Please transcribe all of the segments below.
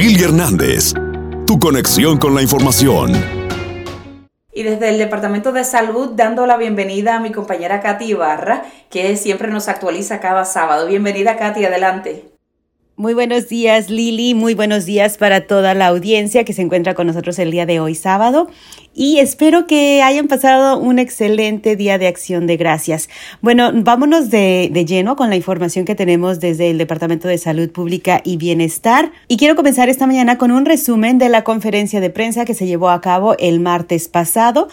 Lili Hernández, tu conexión con la información. Y desde el Departamento de Salud, dando la bienvenida a mi compañera Katy Ibarra, que siempre nos actualiza cada sábado. Bienvenida, Katy, adelante. Muy buenos días Lili, muy buenos días para toda la audiencia que se encuentra con nosotros el día de hoy sábado. Y espero que hayan pasado un excelente día de acción de gracias. Bueno, vámonos de, de, lleno con la información que tenemos desde el Departamento de Salud Pública y Bienestar. Y quiero comenzar esta mañana con un resumen de la conferencia de prensa que se llevó a cabo el martes pasado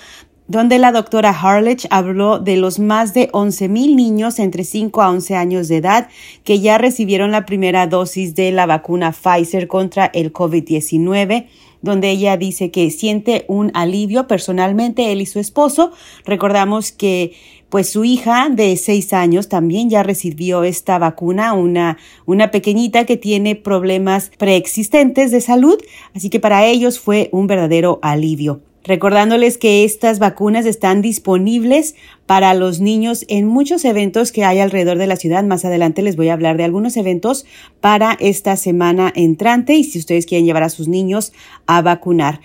donde la doctora Harlech habló de los más de 11.000 niños entre 5 a 11 años de edad que ya recibieron la primera dosis de la vacuna Pfizer contra el COVID-19 donde ella dice que siente un alivio personalmente él y su esposo. Recordamos que pues su hija de seis años también ya recibió esta vacuna, una, una pequeñita que tiene problemas preexistentes de salud, así que para ellos fue un verdadero alivio recordándoles que estas vacunas están disponibles para los niños en muchos eventos que hay alrededor de la ciudad. Más adelante les voy a hablar de algunos eventos para esta semana entrante y si ustedes quieren llevar a sus niños a vacunar.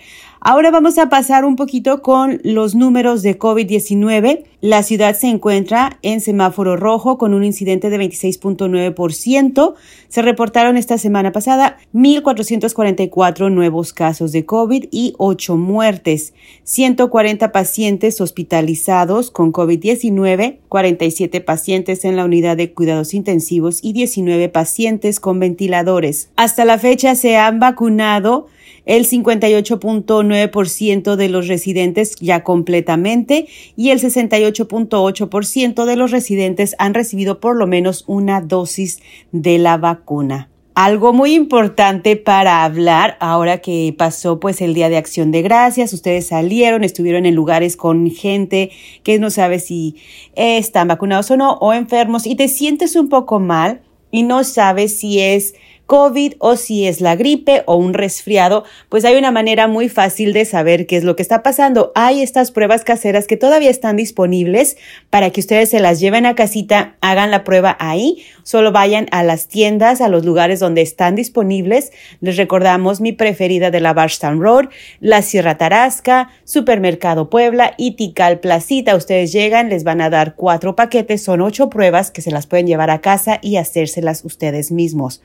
Ahora vamos a pasar un poquito con los números de COVID-19. La ciudad se encuentra en semáforo rojo con un incidente de 26.9%. Se reportaron esta semana pasada 1.444 nuevos casos de COVID y 8 muertes. 140 pacientes hospitalizados con COVID-19, 47 pacientes en la unidad de cuidados intensivos y 19 pacientes con ventiladores. Hasta la fecha se han vacunado el 58.9% de los residentes ya completamente y el 68.8% de los residentes han recibido por lo menos una dosis de la vacuna. Algo muy importante para hablar ahora que pasó pues el Día de Acción de Gracias, ustedes salieron, estuvieron en lugares con gente que no sabe si están vacunados o no o enfermos y te sientes un poco mal y no sabes si es COVID o si es la gripe o un resfriado, pues hay una manera muy fácil de saber qué es lo que está pasando. Hay estas pruebas caseras que todavía están disponibles para que ustedes se las lleven a casita, hagan la prueba ahí, solo vayan a las tiendas, a los lugares donde están disponibles. Les recordamos mi preferida de la Barstown Road, la Sierra Tarasca, Supermercado Puebla y Tical Placita. Ustedes llegan, les van a dar cuatro paquetes, son ocho pruebas que se las pueden llevar a casa y hacérselas ustedes mismos.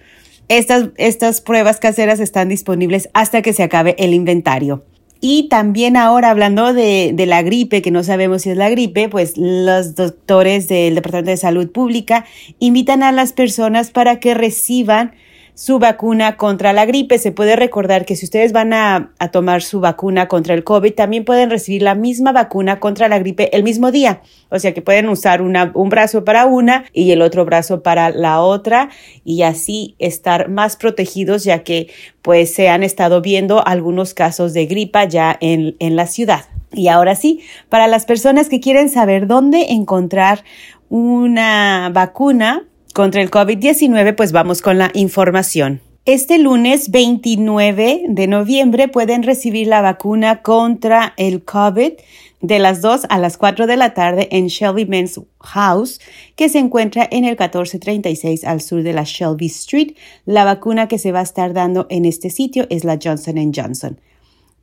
Estas, estas pruebas caseras están disponibles hasta que se acabe el inventario. Y también ahora hablando de, de, la gripe, que no sabemos si es la gripe, pues los doctores del Departamento de Salud Pública invitan a las personas para que reciban su vacuna contra la gripe. Se puede recordar que si ustedes van a, tomar su vacuna contra el COVID, también pueden recibir la misma vacuna contra la gripe el mismo día. O sea que pueden usar un brazo para una y el otro brazo para la otra y así estar más protegidos ya que pues se han estado viendo algunos casos de gripa ya en, en la ciudad. Y ahora sí, para las personas que quieren saber dónde encontrar una vacuna contra el COVID-19, pues vamos con la información. Este lunes 29 de noviembre pueden recibir la vacuna contra el COVID de las 2 a las 4 de la tarde en Shelby Men's House, que se encuentra en el 1436 al sur de la Shelby Street. La vacuna que se va a estar dando en este sitio es la Johnson Johnson.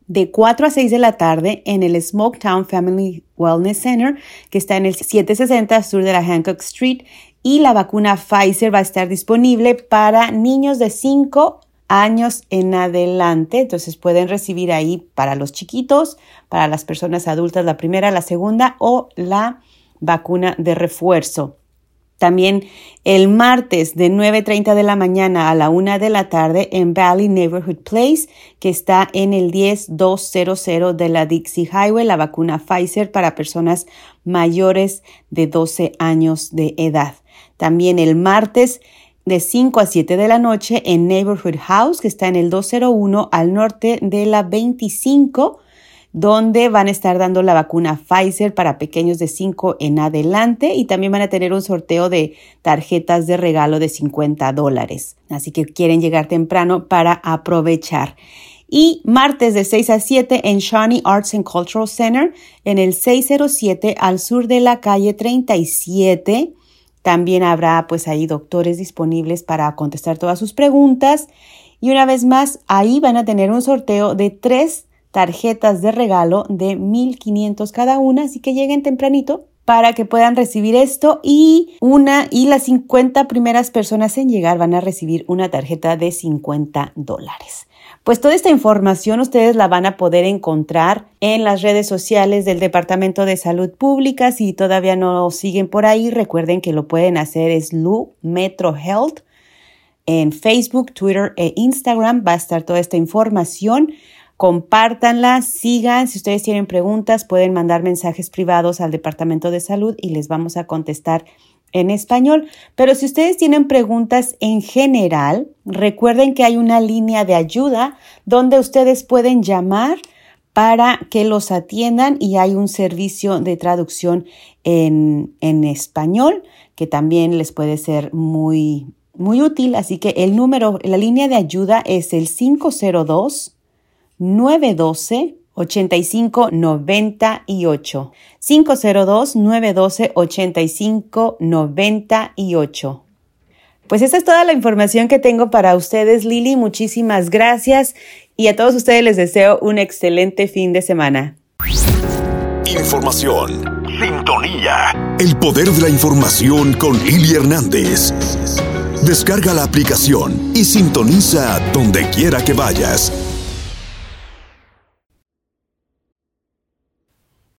De 4 a 6 de la tarde en el Smoketown Family Wellness Center, que está en el 760 sur de la Hancock Street y la vacuna Pfizer va a estar disponible para niños de 5 años en adelante. Entonces pueden recibir ahí para los chiquitos, para las personas adultas la primera, la segunda o la vacuna de refuerzo. También el martes de 9.30 de la mañana a la 1 de la tarde en Valley Neighborhood Place, que está en el 10200 de la Dixie Highway, la vacuna Pfizer para personas mayores de 12 años de edad. También el martes de 5 a 7 de la noche en Neighborhood House, que está en el 201 al norte de la 25, donde van a estar dando la vacuna Pfizer para pequeños de 5 en adelante y también van a tener un sorteo de tarjetas de regalo de 50 dólares. Así que quieren llegar temprano para aprovechar. Y martes de 6 a 7 en Shawnee Arts and Cultural Center en el 607 al sur de la calle 37 También habrá pues ahí doctores disponibles para contestar todas sus preguntas. Y una vez más, ahí van a tener un sorteo de tres tarjetas de regalo de 1500 cada una, así que lleguen tempranito para que puedan recibir esto y una y las 50 primeras personas en llegar van a recibir una tarjeta de 50 dólares. Pues toda esta información ustedes la van a poder encontrar en las redes sociales del Departamento de Salud Pública. Si todavía no siguen por ahí, recuerden que lo pueden hacer es Lu Metro Health en Facebook, Twitter e Instagram. Va a estar toda esta información. Compártanla, sigan. Si ustedes tienen preguntas, pueden mandar mensajes privados al Departamento de Salud y les vamos a contestar en español. Pero si ustedes tienen preguntas en general, recuerden que hay una línea de ayuda donde ustedes pueden llamar para que los atiendan y hay un servicio de traducción en, en español que también les puede ser muy, muy útil. Así que el número, la línea de ayuda es el 502 912 8598. 502-912-8598. Pues esa es toda la información que tengo para ustedes, Lili. Muchísimas gracias y a todos ustedes les deseo un excelente fin de semana. Información. Sintonía. El poder de la información con Lili Hernández. Descarga la aplicación y sintoniza donde quiera que vayas.